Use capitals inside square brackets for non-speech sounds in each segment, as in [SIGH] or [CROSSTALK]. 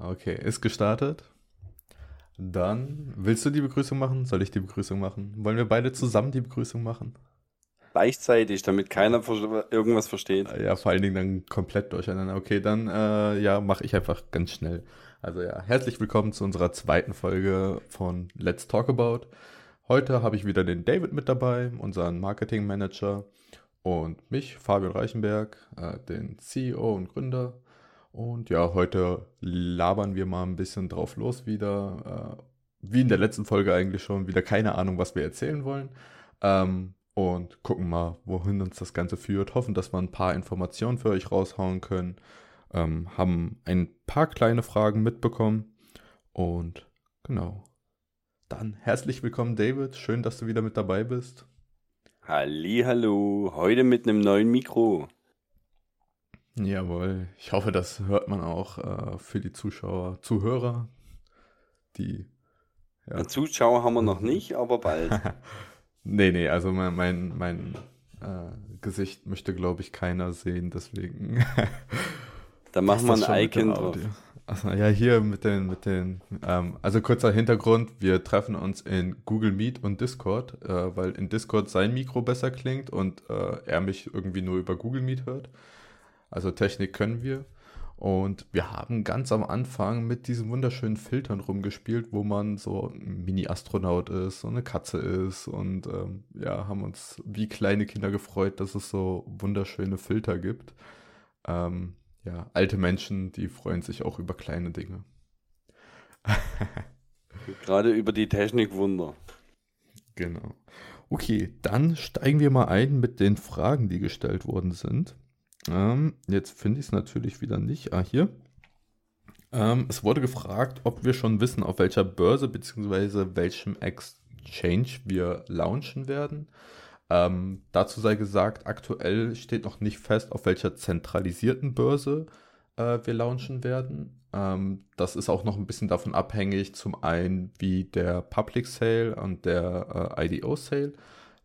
Okay, ist gestartet. Dann willst du die Begrüßung machen? Soll ich die Begrüßung machen? Wollen wir beide zusammen die Begrüßung machen? Gleichzeitig, damit keiner irgendwas versteht. Ja, vor allen Dingen dann komplett durcheinander. Okay, dann äh, ja, mache ich einfach ganz schnell. Also ja, herzlich willkommen zu unserer zweiten Folge von Let's Talk About. Heute habe ich wieder den David mit dabei, unseren Marketing Manager und mich, Fabian Reichenberg, äh, den CEO und Gründer und ja, heute labern wir mal ein bisschen drauf los wieder. Äh, wie in der letzten Folge eigentlich schon, wieder keine Ahnung, was wir erzählen wollen. Ähm, und gucken mal, wohin uns das Ganze führt. Hoffen, dass wir ein paar Informationen für euch raushauen können. Ähm, haben ein paar kleine Fragen mitbekommen. Und genau. Dann herzlich willkommen, David. Schön, dass du wieder mit dabei bist. Hallo. Heute mit einem neuen Mikro. Jawohl, ich hoffe, das hört man auch äh, für die Zuschauer, Zuhörer, die. Ja. Zuschauer haben wir noch nicht, aber bald. [LAUGHS] nee, nee, also mein, mein, mein äh, Gesicht möchte, glaube ich, keiner sehen, deswegen. [LAUGHS] da machen wir ein Icon drauf. Also, ja, hier mit den, mit den, ähm, also kurzer Hintergrund, wir treffen uns in Google Meet und Discord, äh, weil in Discord sein Mikro besser klingt und äh, er mich irgendwie nur über Google Meet hört. Also Technik können wir. Und wir haben ganz am Anfang mit diesen wunderschönen Filtern rumgespielt, wo man so ein Mini-Astronaut ist, so eine Katze ist und ähm, ja, haben uns wie kleine Kinder gefreut, dass es so wunderschöne Filter gibt. Ähm, ja, alte Menschen, die freuen sich auch über kleine Dinge. [LAUGHS] Gerade über die Technikwunder. Genau. Okay, dann steigen wir mal ein mit den Fragen, die gestellt worden sind. Ähm, jetzt finde ich es natürlich wieder nicht. Ah, hier. Ähm, es wurde gefragt, ob wir schon wissen, auf welcher Börse bzw. welchem Exchange wir launchen werden. Ähm, dazu sei gesagt, aktuell steht noch nicht fest, auf welcher zentralisierten Börse äh, wir launchen werden. Ähm, das ist auch noch ein bisschen davon abhängig, zum einen wie der Public Sale und der äh, IDO Sale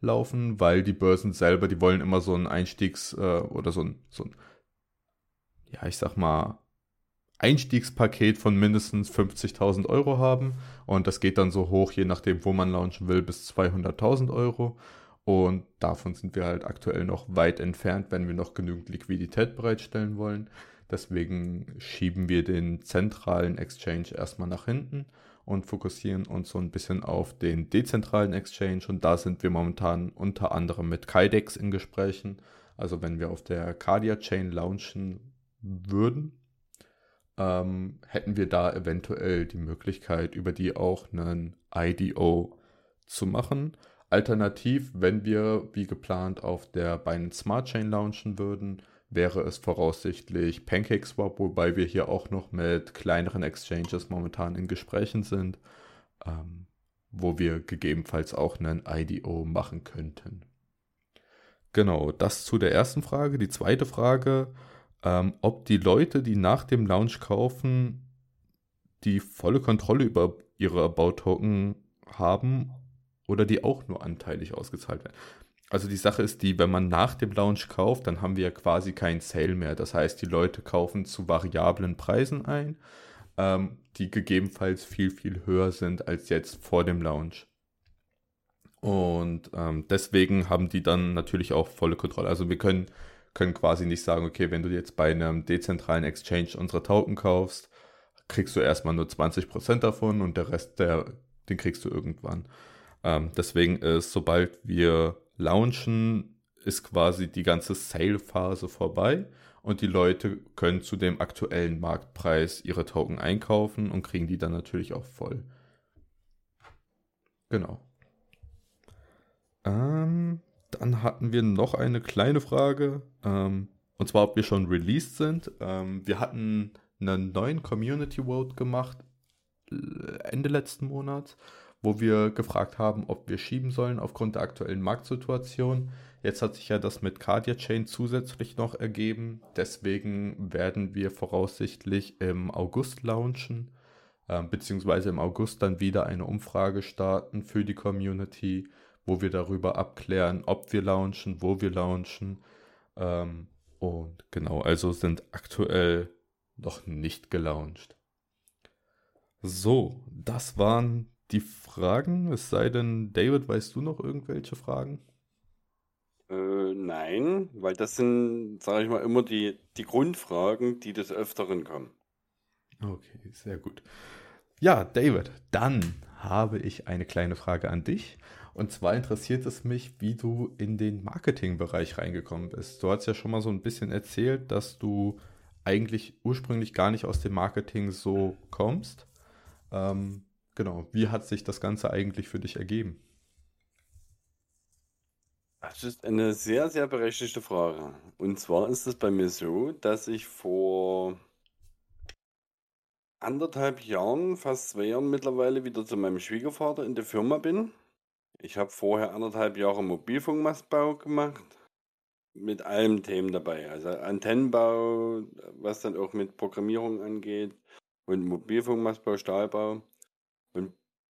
laufen, weil die Börsen selber, die wollen immer so ein Einstiegs- äh, oder so ein, so ein, ja, ich sag mal, Einstiegspaket von mindestens 50.000 Euro haben. Und das geht dann so hoch, je nachdem, wo man launchen will, bis 200.000 Euro. Und davon sind wir halt aktuell noch weit entfernt, wenn wir noch genügend Liquidität bereitstellen wollen. Deswegen schieben wir den zentralen Exchange erstmal nach hinten und fokussieren uns so ein bisschen auf den dezentralen Exchange. Und da sind wir momentan unter anderem mit Kydex in Gesprächen. Also wenn wir auf der Cardia Chain launchen würden, ähm, hätten wir da eventuell die Möglichkeit, über die auch einen IDO zu machen. Alternativ, wenn wir wie geplant auf der Binance Smart Chain launchen würden, wäre es voraussichtlich PancakeSwap, wobei wir hier auch noch mit kleineren Exchanges momentan in Gesprächen sind, ähm, wo wir gegebenenfalls auch einen IDO machen könnten. Genau, das zu der ersten Frage. Die zweite Frage, ähm, ob die Leute, die nach dem Launch kaufen, die volle Kontrolle über ihre About-Token haben oder die auch nur anteilig ausgezahlt werden. Also die Sache ist die, wenn man nach dem Launch kauft, dann haben wir ja quasi keinen Sale mehr. Das heißt, die Leute kaufen zu variablen Preisen ein, ähm, die gegebenenfalls viel, viel höher sind als jetzt vor dem Launch. Und ähm, deswegen haben die dann natürlich auch volle Kontrolle. Also wir können, können quasi nicht sagen, okay, wenn du jetzt bei einem dezentralen Exchange unsere Token kaufst, kriegst du erstmal nur 20% davon und der Rest, der, den kriegst du irgendwann. Ähm, deswegen ist, sobald wir launchen, ist quasi die ganze Sale-Phase vorbei und die Leute können zu dem aktuellen Marktpreis ihre Token einkaufen und kriegen die dann natürlich auch voll. Genau. Ähm, dann hatten wir noch eine kleine Frage, ähm, und zwar, ob wir schon released sind. Ähm, wir hatten einen neuen Community Vote gemacht äh, Ende letzten Monats wo wir gefragt haben, ob wir schieben sollen aufgrund der aktuellen Marktsituation. Jetzt hat sich ja das mit Cardia Chain zusätzlich noch ergeben. Deswegen werden wir voraussichtlich im August launchen, äh, beziehungsweise im August dann wieder eine Umfrage starten für die Community, wo wir darüber abklären, ob wir launchen, wo wir launchen. Ähm, und genau, also sind aktuell noch nicht gelauncht. So, das waren die Fragen. Es sei denn, David, weißt du noch irgendwelche Fragen? Äh, nein, weil das sind, sage ich mal, immer die, die Grundfragen, die des Öfteren kommen. Okay, sehr gut. Ja, David, dann habe ich eine kleine Frage an dich. Und zwar interessiert es mich, wie du in den Marketingbereich reingekommen bist. Du hast ja schon mal so ein bisschen erzählt, dass du eigentlich ursprünglich gar nicht aus dem Marketing so kommst. Ähm, genau, wie hat sich das Ganze eigentlich für dich ergeben? Das ist eine sehr, sehr berechtigte Frage. Und zwar ist es bei mir so, dass ich vor anderthalb Jahren, fast zwei Jahren mittlerweile, wieder zu meinem Schwiegervater in der Firma bin. Ich habe vorher anderthalb Jahre Mobilfunkmastbau gemacht, mit allen Themen dabei. Also Antennenbau, was dann auch mit Programmierung angeht, und Mobilfunkmastbau, Stahlbau.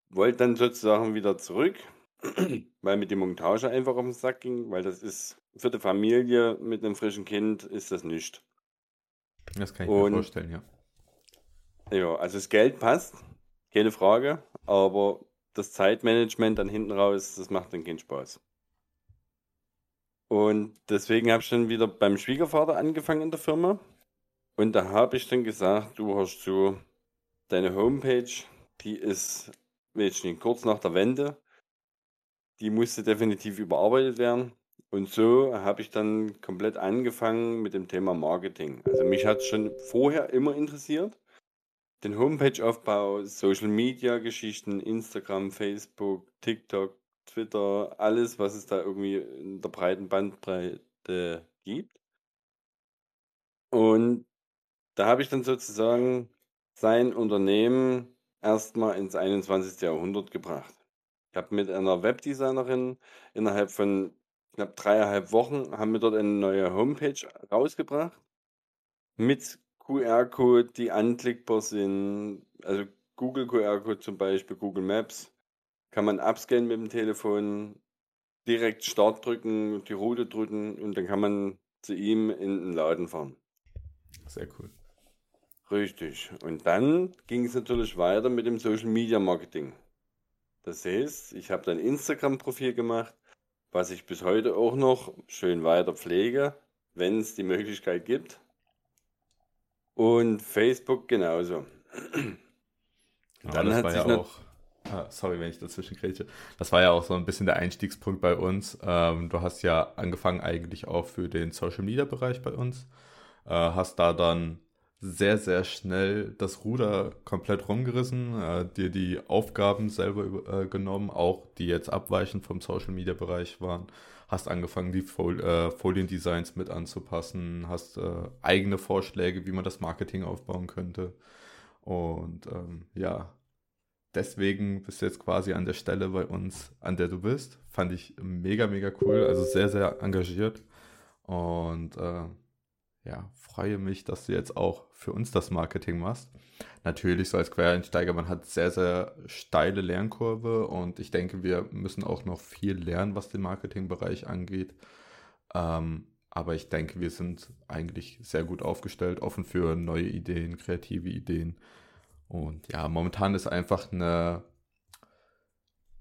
Und wollte dann sozusagen wieder zurück, [CLEARS THROAT] weil mit der Montage einfach auf den Sack ging, weil das ist für die Familie mit einem frischen Kind ist das nicht. Das kann ich mir vorstellen, ja. Ja, also das Geld passt, keine Frage, aber das Zeitmanagement dann hinten raus, das macht dann keinen Spaß. Und deswegen habe ich dann wieder beim Schwiegervater angefangen in der Firma. Und da habe ich dann gesagt, du hast so deine Homepage, die ist, nicht, kurz nach der Wende, die musste definitiv überarbeitet werden. Und so habe ich dann komplett angefangen mit dem Thema Marketing. Also mich hat es schon vorher immer interessiert den Homepage-Aufbau, Social-Media-Geschichten, Instagram, Facebook, TikTok, Twitter, alles, was es da irgendwie in der breiten Bandbreite gibt. Und da habe ich dann sozusagen sein Unternehmen erstmal ins 21. Jahrhundert gebracht. Ich habe mit einer Webdesignerin innerhalb von knapp dreieinhalb Wochen haben wir dort eine neue Homepage rausgebracht mit QR-Code, die anklickbar sind. Also Google QR-Code zum Beispiel, Google Maps, kann man abscannen mit dem Telefon, direkt Start drücken, die Route drücken und dann kann man zu ihm in den Laden fahren. Sehr cool. Richtig. Und dann ging es natürlich weiter mit dem Social Media Marketing. Das heißt, ich habe dann Instagram-Profil gemacht, was ich bis heute auch noch schön weiter pflege, wenn es die Möglichkeit gibt. Und Facebook genauso. Ja, dann das hat war sich ja auch, ah, sorry, wenn ich dazwischen krieche. Das war ja auch so ein bisschen der Einstiegspunkt bei uns. Ähm, du hast ja angefangen eigentlich auch für den Social Media Bereich bei uns. Äh, hast da dann sehr, sehr schnell das Ruder komplett rumgerissen, äh, dir die Aufgaben selber äh, genommen, auch die jetzt abweichend vom Social Media Bereich waren hast angefangen, die Fol äh, Foliendesigns mit anzupassen, hast äh, eigene Vorschläge, wie man das Marketing aufbauen könnte. Und ähm, ja, deswegen bist du jetzt quasi an der Stelle bei uns, an der du bist. Fand ich mega, mega cool, also sehr, sehr engagiert. Und äh, ja, freue mich, dass du jetzt auch für uns das Marketing machst. Natürlich, so als Quereinsteiger, man hat sehr, sehr steile Lernkurve und ich denke, wir müssen auch noch viel lernen, was den Marketingbereich angeht. Ähm, aber ich denke, wir sind eigentlich sehr gut aufgestellt, offen für neue Ideen, kreative Ideen. Und ja, momentan ist einfach eine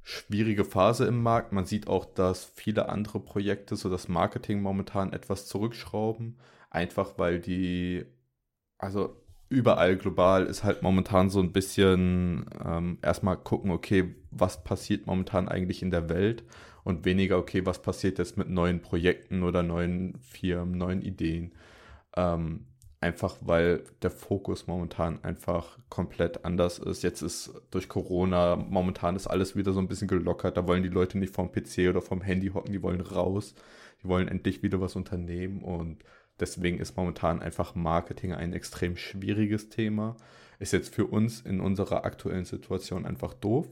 schwierige Phase im Markt. Man sieht auch, dass viele andere Projekte so das Marketing momentan etwas zurückschrauben. Einfach weil die, also überall global ist halt momentan so ein bisschen ähm, erstmal gucken, okay, was passiert momentan eigentlich in der Welt und weniger, okay, was passiert jetzt mit neuen Projekten oder neuen Firmen, neuen Ideen. Ähm, einfach weil der Fokus momentan einfach komplett anders ist. Jetzt ist durch Corona, momentan ist alles wieder so ein bisschen gelockert. Da wollen die Leute nicht vom PC oder vom Handy hocken, die wollen raus. Die wollen endlich wieder was unternehmen und Deswegen ist momentan einfach Marketing ein extrem schwieriges Thema. Ist jetzt für uns in unserer aktuellen Situation einfach doof,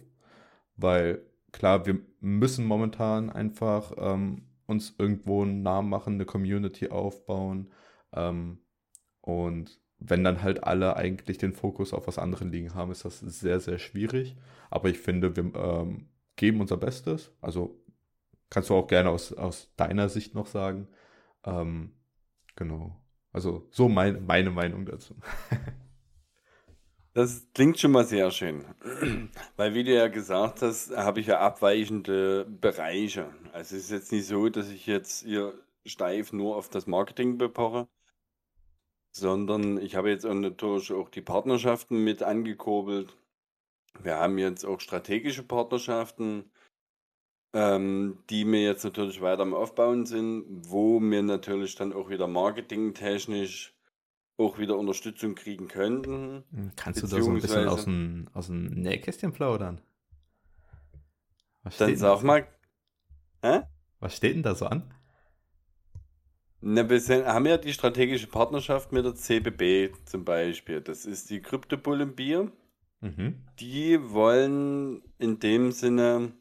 weil klar, wir müssen momentan einfach ähm, uns irgendwo einen Namen machen, eine Community aufbauen. Ähm, und wenn dann halt alle eigentlich den Fokus auf was anderes liegen haben, ist das sehr, sehr schwierig. Aber ich finde, wir ähm, geben unser Bestes. Also kannst du auch gerne aus, aus deiner Sicht noch sagen. Ähm, Genau. Also so mein, meine Meinung dazu. [LAUGHS] Das klingt schon mal sehr schön. [CLEARS THROAT] Weil, wie du ja gesagt hast, habe ich ja abweichende Bereiche. Also es ist jetzt nicht so, dass ich jetzt hier steif nur auf das Marketing bepoche, sondern ich habe jetzt natürlich auch die Partnerschaften mit angekurbelt. Wir haben jetzt auch strategische Partnerschaften, ähm, die mir jetzt natürlich weiter am Aufbauen sind, wo mir natürlich dann auch wieder marketingtechnisch auch wieder Unterstützung kriegen könnten. Hm, kannst du da so ein bisschen aus dem, aus dem Nähkästchen plaudern? Was dann sag mal. Hä? Was steht denn da so an? Na, wir haben ja die strategische Partnerschaft mit der CBB zum Beispiel. Das ist die Kryptobullen Bier. Mhm. Die wollen in dem Sinne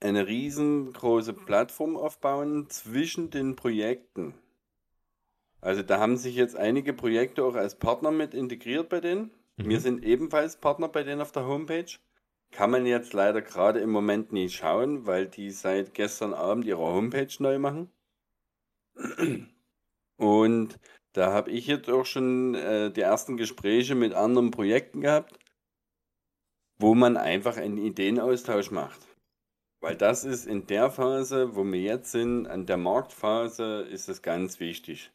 eine riesengroße Plattform aufbauen zwischen den Projekten. Also da haben sich jetzt einige Projekte auch als Partner mit integriert bei denen. Mhm. Wir sind ebenfalls Partner bei denen auf der Homepage. Kann man jetzt leider gerade im Moment nicht schauen, weil die seit gestern Abend ihre Homepage neu machen. Und da habe ich jetzt auch schon äh, die ersten Gespräche mit anderen Projekten gehabt, wo man einfach einen Ideenaustausch macht. Weil das ist in der Phase, wo wir jetzt sind, an der Marktphase, ist es ganz wichtig.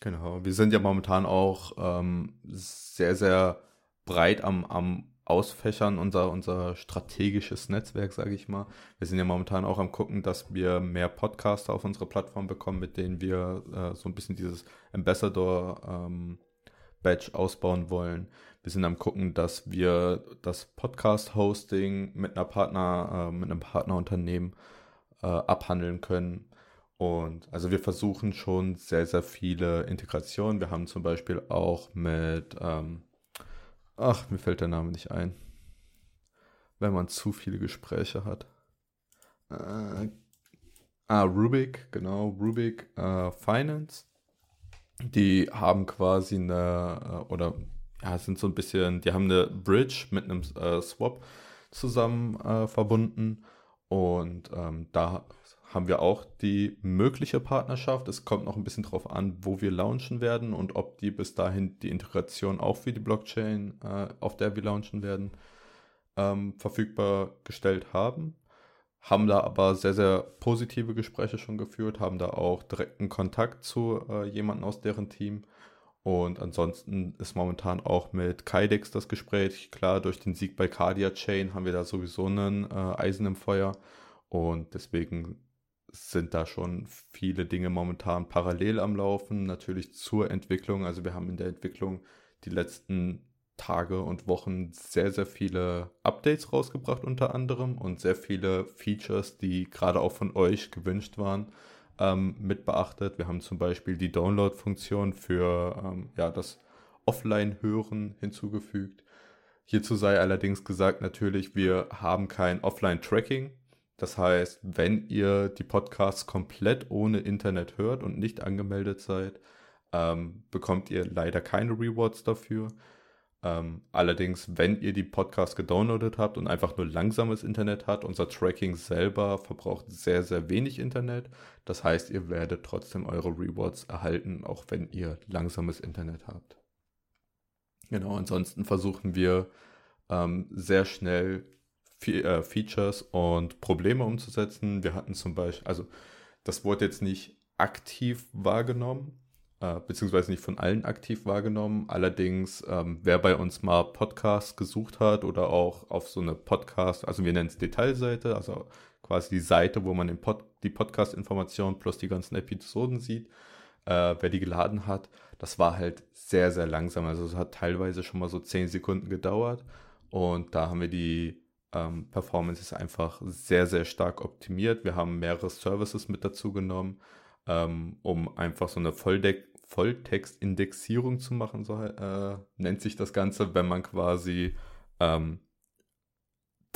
Genau, wir sind ja momentan auch ähm, sehr, sehr breit am, am Ausfächern, unser, unser strategisches Netzwerk, sage ich mal. Wir sind ja momentan auch am gucken, dass wir mehr Podcaster auf unsere Plattform bekommen, mit denen wir äh, so ein bisschen dieses Ambassador ähm, Badge ausbauen wollen. Wir sind am gucken, dass wir das Podcast-Hosting mit einer Partner, äh, mit einem Partnerunternehmen äh, abhandeln können. Und also wir versuchen schon sehr, sehr viele Integrationen. Wir haben zum Beispiel auch mit, ähm, ach, mir fällt der Name nicht ein, wenn man zu viele Gespräche hat. Äh, ah, Rubik, genau, Rubik äh, Finance. Die haben quasi eine, äh, oder ja, sind so ein bisschen, die haben eine Bridge mit einem äh, Swap zusammen äh, verbunden. Und ähm, da haben wir auch die mögliche Partnerschaft. Es kommt noch ein bisschen darauf an, wo wir launchen werden und ob die bis dahin die Integration auch für die Blockchain, äh, auf der wir launchen werden, ähm, verfügbar gestellt haben. Haben da aber sehr, sehr positive Gespräche schon geführt, haben da auch direkten Kontakt zu äh, jemandem aus deren Team. Und ansonsten ist momentan auch mit Kydex das Gespräch. Klar, durch den Sieg bei Cardia Chain haben wir da sowieso einen äh, Eisen im Feuer. Und deswegen sind da schon viele Dinge momentan parallel am Laufen, natürlich zur Entwicklung. Also wir haben in der Entwicklung die letzten Tage und Wochen sehr, sehr viele Updates rausgebracht unter anderem und sehr viele Features, die gerade auch von euch gewünscht waren, ähm, mit beachtet. Wir haben zum Beispiel die Download-Funktion für ähm, ja, das Offline-Hören hinzugefügt. Hierzu sei allerdings gesagt, natürlich, wir haben kein Offline-Tracking. Das heißt, wenn ihr die Podcasts komplett ohne Internet hört und nicht angemeldet seid, ähm, bekommt ihr leider keine Rewards dafür. Ähm, allerdings, wenn ihr die Podcasts gedownloadet habt und einfach nur langsames Internet habt, unser Tracking selber verbraucht sehr, sehr wenig Internet. Das heißt, ihr werdet trotzdem eure Rewards erhalten, auch wenn ihr langsames Internet habt. Genau, ansonsten versuchen wir ähm, sehr schnell äh, Features und Probleme umzusetzen. Wir hatten zum Beispiel, also das wurde jetzt nicht aktiv wahrgenommen, äh, beziehungsweise nicht von allen aktiv wahrgenommen. Allerdings, ähm, wer bei uns mal Podcasts gesucht hat oder auch auf so eine Podcast, also wir nennen es Detailseite, also quasi die Seite, wo man Pod, die Podcast-Informationen plus die ganzen Episoden sieht, äh, wer die geladen hat, das war halt sehr, sehr langsam. Also es hat teilweise schon mal so 10 Sekunden gedauert. Und da haben wir die ähm, Performance ist einfach sehr, sehr stark optimiert. Wir haben mehrere Services mit dazu genommen, ähm, um einfach so eine Volldeck Volltextindexierung zu machen, so äh, nennt sich das Ganze, wenn man quasi ähm,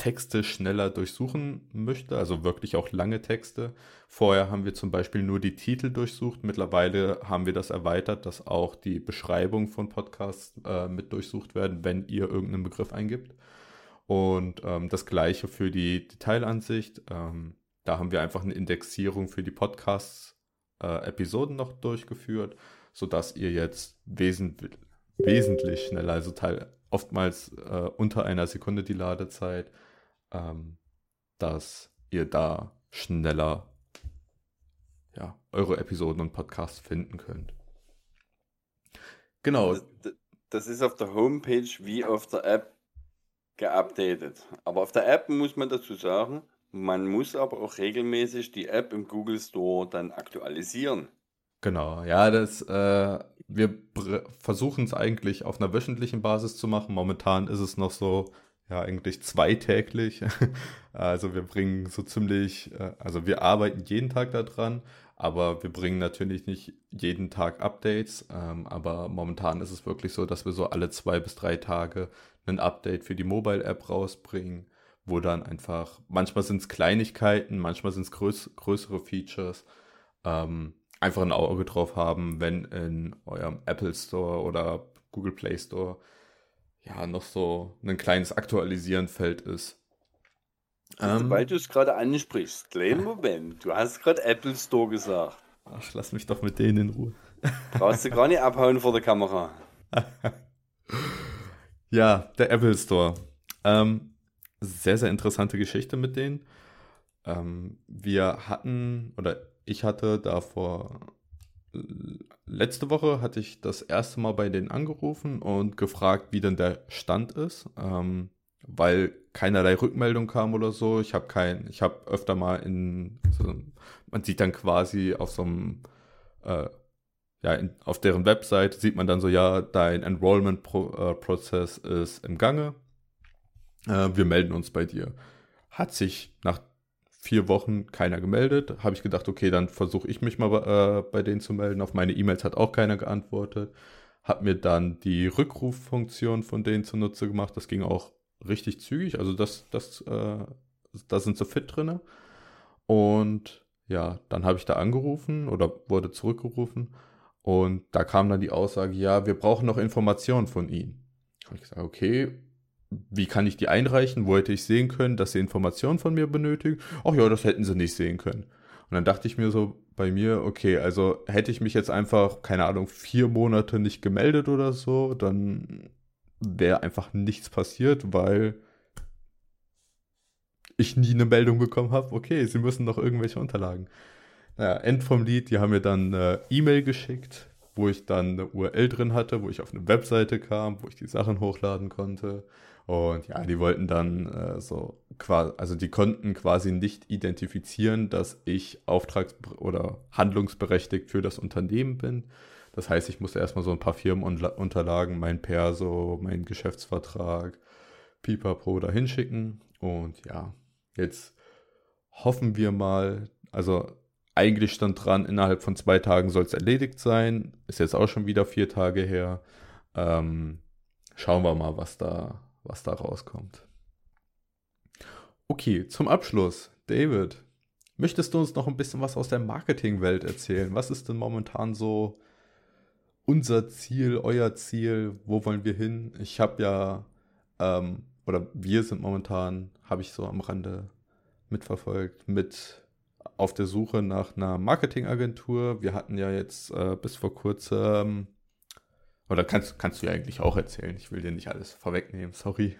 Texte schneller durchsuchen möchte, also wirklich auch lange Texte. Vorher haben wir zum Beispiel nur die Titel durchsucht. Mittlerweile haben wir das erweitert, dass auch die Beschreibung von Podcasts äh, mit durchsucht werden, wenn ihr irgendeinen Begriff eingibt. Und ähm, das gleiche für die Detailansicht. Ähm, da haben wir einfach eine Indexierung für die Podcasts-Episoden äh, noch durchgeführt, sodass ihr jetzt wesentlich, wesentlich schneller, also teil, oftmals äh, unter einer Sekunde die Ladezeit, ähm, dass ihr da schneller ja, eure Episoden und Podcasts finden könnt. Genau. Das ist auf der Homepage wie auf der App geupdatet. Aber auf der App muss man dazu sagen, man muss aber auch regelmäßig die App im Google Store dann aktualisieren. Genau, ja, das, äh, wir versuchen es eigentlich auf einer wöchentlichen Basis zu machen. Momentan ist es noch so, ja, eigentlich zweitäglich. [LAUGHS] also wir bringen so ziemlich, äh, also wir arbeiten jeden Tag daran, aber wir bringen natürlich nicht jeden Tag Updates. Ähm, aber momentan ist es wirklich so, dass wir so alle zwei bis drei Tage ein Update für die Mobile-App rausbringen, wo dann einfach, manchmal sind es Kleinigkeiten, manchmal sind es größ größere Features. Ähm, einfach ein Auge drauf haben, wenn in eurem Apple Store oder Google Play Store ja noch so ein kleines Aktualisieren-Feld ist. Ähm, Weil du es gerade ansprichst, kleinen [LAUGHS] Moment, du hast gerade Apple Store gesagt. Ach, lass mich doch mit denen in Ruhe. Brauchst du gar nicht abhauen vor der Kamera. [LAUGHS] ja, der Apple Store. Ähm, sehr, sehr interessante Geschichte mit denen. Ähm, wir hatten, oder ich hatte davor letzte Woche hatte ich das erste Mal bei denen angerufen und gefragt, wie denn der Stand ist, ähm, weil keinerlei Rückmeldung kam oder so. Ich habe kein, ich habe öfter mal in, so, man sieht dann quasi auf so einem, äh, ja, in, auf deren Website sieht man dann so, ja, dein Enrollment-Prozess äh, ist im Gange. Äh, wir melden uns bei dir. Hat sich nach vier Wochen keiner gemeldet. Habe ich gedacht, okay, dann versuche ich mich mal äh, bei denen zu melden. Auf meine E-Mails hat auch keiner geantwortet. Habe mir dann die Rückruffunktion von denen zunutze gemacht. Das ging auch richtig zügig. Also das, das, äh, da sind sie fit drin. Und ja, dann habe ich da angerufen oder wurde zurückgerufen. Und da kam dann die Aussage, ja, wir brauchen noch Informationen von Ihnen. Habe ich gesagt, okay, wie kann ich die einreichen? Wo hätte ich sehen können, dass sie Informationen von mir benötigen? Ach ja, das hätten sie nicht sehen können. Und dann dachte ich mir so bei mir, okay, also hätte ich mich jetzt einfach, keine Ahnung, vier Monate nicht gemeldet oder so, dann wäre einfach nichts passiert, weil ich nie eine Meldung bekommen habe, okay, sie müssen noch irgendwelche Unterlagen. Naja, End vom Lied, die haben mir dann eine E-Mail geschickt, wo ich dann eine URL drin hatte, wo ich auf eine Webseite kam, wo ich die Sachen hochladen konnte. Und ja, die wollten dann äh, so quasi, also die konnten quasi nicht identifizieren, dass ich auftrags- oder handlungsberechtigt für das Unternehmen bin. Das heißt, ich musste erstmal so ein paar Firmenunterlagen, mein Perso, mein Geschäftsvertrag, Pipapo da hinschicken. Und ja, jetzt hoffen wir mal, also eigentlich stand dran, innerhalb von zwei Tagen soll es erledigt sein. Ist jetzt auch schon wieder vier Tage her. Ähm, schauen wir mal, was da, was da rauskommt. Okay, zum Abschluss, David, möchtest du uns noch ein bisschen was aus der Marketingwelt erzählen? Was ist denn momentan so unser Ziel, euer Ziel? Wo wollen wir hin? Ich habe ja, ähm, oder wir sind momentan, habe ich so am Rande mitverfolgt, mit auf der Suche nach einer Marketingagentur. Wir hatten ja jetzt äh, bis vor kurzem oder kannst, kannst du ja eigentlich auch erzählen. Ich will dir nicht alles vorwegnehmen, sorry.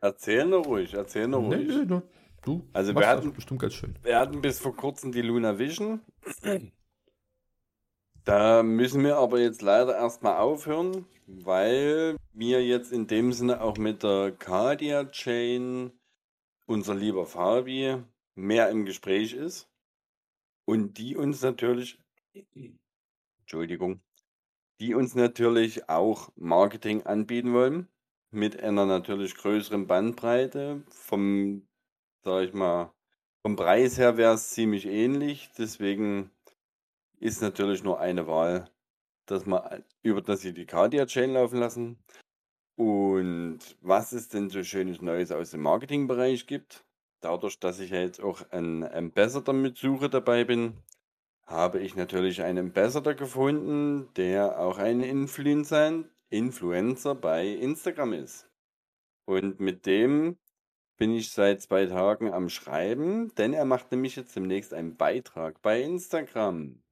Erzähl nur ruhig, erzähl nur ruhig. Nee, nee, du, also wir hatten, bestimmt ganz schön. Wir hatten bis vor kurzem die Luna Vision. Da müssen wir aber jetzt leider erstmal aufhören, weil wir jetzt in dem Sinne auch mit der Cardia Chain, unser lieber Fabi, mehr im Gespräch ist. Und die uns natürlich, Entschuldigung, die uns natürlich auch Marketing anbieten wollen, mit einer natürlich größeren Bandbreite. Vom, sag ich mal, vom Preis her wäre es ziemlich ähnlich, deswegen ist natürlich nur eine Wahl, dass wir über das sie die Cardia Chain laufen lassen. Und was es denn so schönes Neues aus dem Marketingbereich gibt, dadurch, dass ich jetzt auch ein Ambassador mit Suche dabei bin, habe ich natürlich einen Ambassador gefunden, der auch ein Influencer, Influencer bei Instagram ist. Und mit dem bin ich seit zwei Tagen am Schreiben, denn er macht nämlich jetzt demnächst einen Beitrag bei Instagram.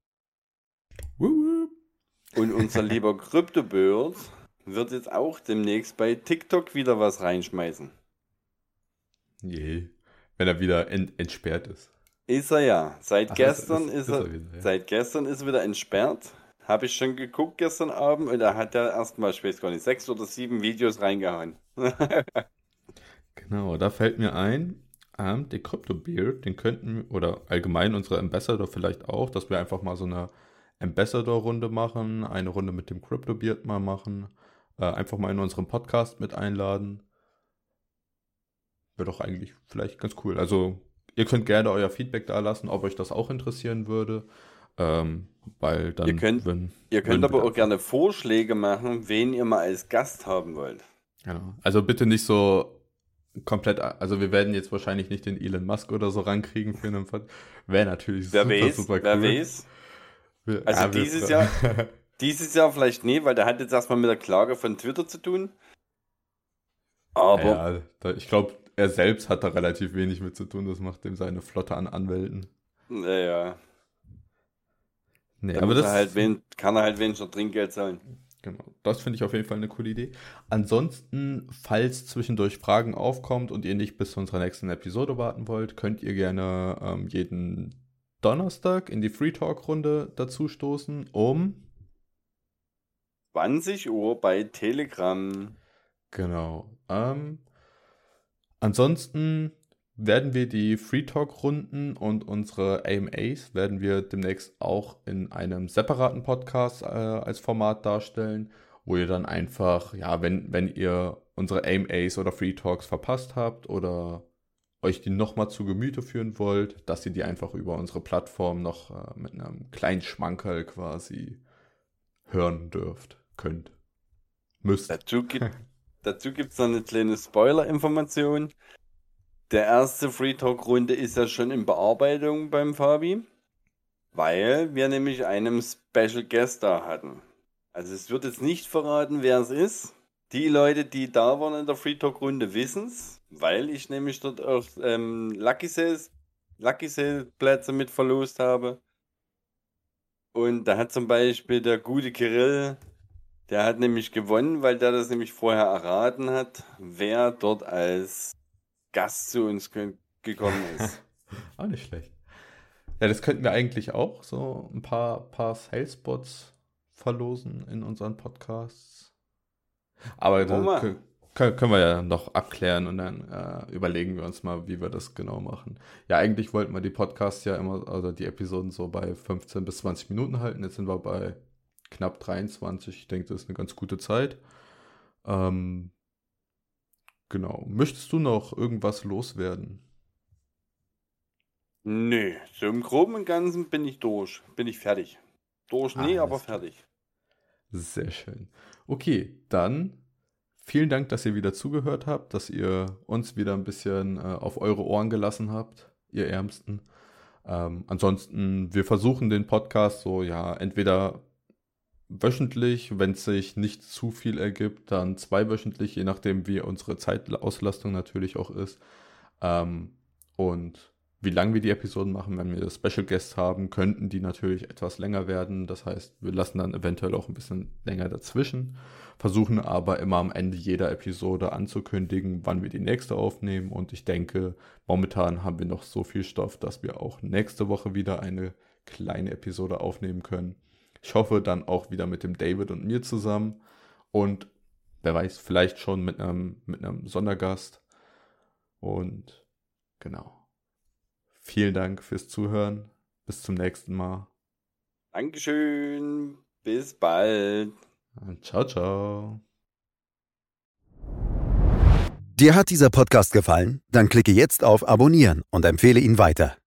Und unser [LAUGHS] lieber Kryptobird wird jetzt auch demnächst bei TikTok wieder was reinschmeißen. Je. Wenn er wieder ent entsperrt ist. Ist er ja. Seit Ach, gestern ist- ist, ist er, er wieder, ja. seit gestern ist er wieder entsperrt. Habe ich schon geguckt gestern Abend und da hat er erstmal, ich weiß gar nicht, sechs oder sieben Videos reingehauen. [LAUGHS] Genau, da fällt mir ein, ähm, den Crypto Beard, den könnten, oder allgemein unsere Ambassador vielleicht auch, dass wir einfach mal so eine Ambassador-Runde machen, eine Runde mit dem Crypto Beard mal machen, äh, einfach mal in unseren Podcast mit einladen. Wäre doch eigentlich vielleicht ganz cool. Also, ihr könnt gerne euer Feedback da lassen, ob euch das auch interessieren würde. Ähm, weil dann, Ihr könnt- wenn, Ihr könnt aber auch gerne Vorschläge machen, wen ihr mal als Gast haben wollt. Genau. Also bitte nicht so komplett, also wir werden jetzt wahrscheinlich nicht den Elon Musk oder so rankriegen für einen Pod. Wäre natürlich Wer super, weiß, super cool. wer weiß. Wir- Also ja, dieses Jahr- [LAUGHS] Dieses Jahr vielleicht nie, weil der hat jetzt erstmal mit der Klage von Twitter zu tun. Aber ja, ich glaube, er selbst hat da relativ wenig mit zu tun. Das macht ihm seine Flotte an Anwälten. naja, Nee, aber das er halt wen, kann er halt weniger Trinkgeld zahlen. Genau, das finde ich auf jeden Fall eine coole Idee. Ansonsten, falls zwischendurch Fragen aufkommt und ihr nicht bis zu unserer nächsten Episode warten wollt, könnt ihr gerne ähm, jeden Donnerstag in die Free Talk Runde dazu stoßen, um 20 Uhr bei Telegram. Genau. Ähm, ansonsten werden wir die Free Talk Runden und unsere AMAs werden wir demnächst auch in einem separaten Podcast äh, als Format darstellen, wo ihr dann einfach, ja, wenn, wenn ihr unsere AMAs oder Free Talks verpasst habt oder euch die nochmal zu Gemüte führen wollt, dass ihr die einfach über unsere Plattform noch äh, mit einem kleinen Schmankerl quasi hören dürft, könnt, müsst. Dazu gibt [LAUGHS] dazu gibt's noch eine kleine Spoiler-Information. Der erste Free Talk-Runde ist ja schon in Bearbeitung beim Fabi, weil wir nämlich einen Special Guest da hatten. Also es wird jetzt nicht verraten, wer es ist. Die Leute, die da waren in der Free Talk-Runde, wissen's, weil ich nämlich dort auch ähm, Lucky Sales, Lucky Sales Plätze mit verlost habe. Und da hat zum Beispiel der gute Kirill der hat nämlich gewonnen, weil der das nämlich vorher erraten hat, wer dort als Gast zu uns ge- gekommen ist. [LAUGHS] Auch nicht schlecht. Ja, das könnten wir eigentlich auch so ein paar, paar Salespots verlosen in unseren Podcasts. Aber Warum dann mal? kö- kö- können wir ja noch abklären und dann äh, überlegen wir uns mal, wie wir das genau machen. Ja, eigentlich wollten wir die Podcasts ja immer, also die Episoden so bei 15 bis 20 Minuten halten. Jetzt sind wir bei knapp 23. Ich denke, das ist eine ganz gute Zeit. Ähm, genau. Möchtest du noch irgendwas loswerden? Nö, so im Groben und Ganzen bin ich durch. Bin ich fertig. Durch, nee, aber fertig. Sehr schön. Okay, dann vielen Dank, dass ihr wieder zugehört habt, dass ihr uns wieder ein bisschen äh, auf eure Ohren gelassen habt, ihr Ärmsten. Ähm, ansonsten, wir versuchen den Podcast so, ja, entweder wöchentlich, wenn es sich nicht zu viel ergibt, dann zweiwöchentlich, je nachdem, wie unsere Zeitauslastung natürlich auch ist. Ähm, und wie lang wir die Episoden machen, wenn wir Special Guests haben, könnten die natürlich etwas länger werden. Das heißt, wir lassen dann eventuell auch ein bisschen länger dazwischen, versuchen aber immer am Ende jeder Episode anzukündigen, wann wir die nächste aufnehmen. Und ich denke, momentan haben wir noch so viel Stoff, dass wir auch nächste Woche wieder eine kleine Episode aufnehmen können. Ich hoffe dann auch wieder mit dem David und mir zusammen und wer weiß, vielleicht schon mit einem, mit einem Sondergast. Und genau. Vielen Dank fürs Zuhören. Bis zum nächsten Mal. Dankeschön. Bis bald. Und ciao, ciao. Dir hat dieser Podcast gefallen? Dann klicke jetzt auf Abonnieren und empfehle ihn weiter.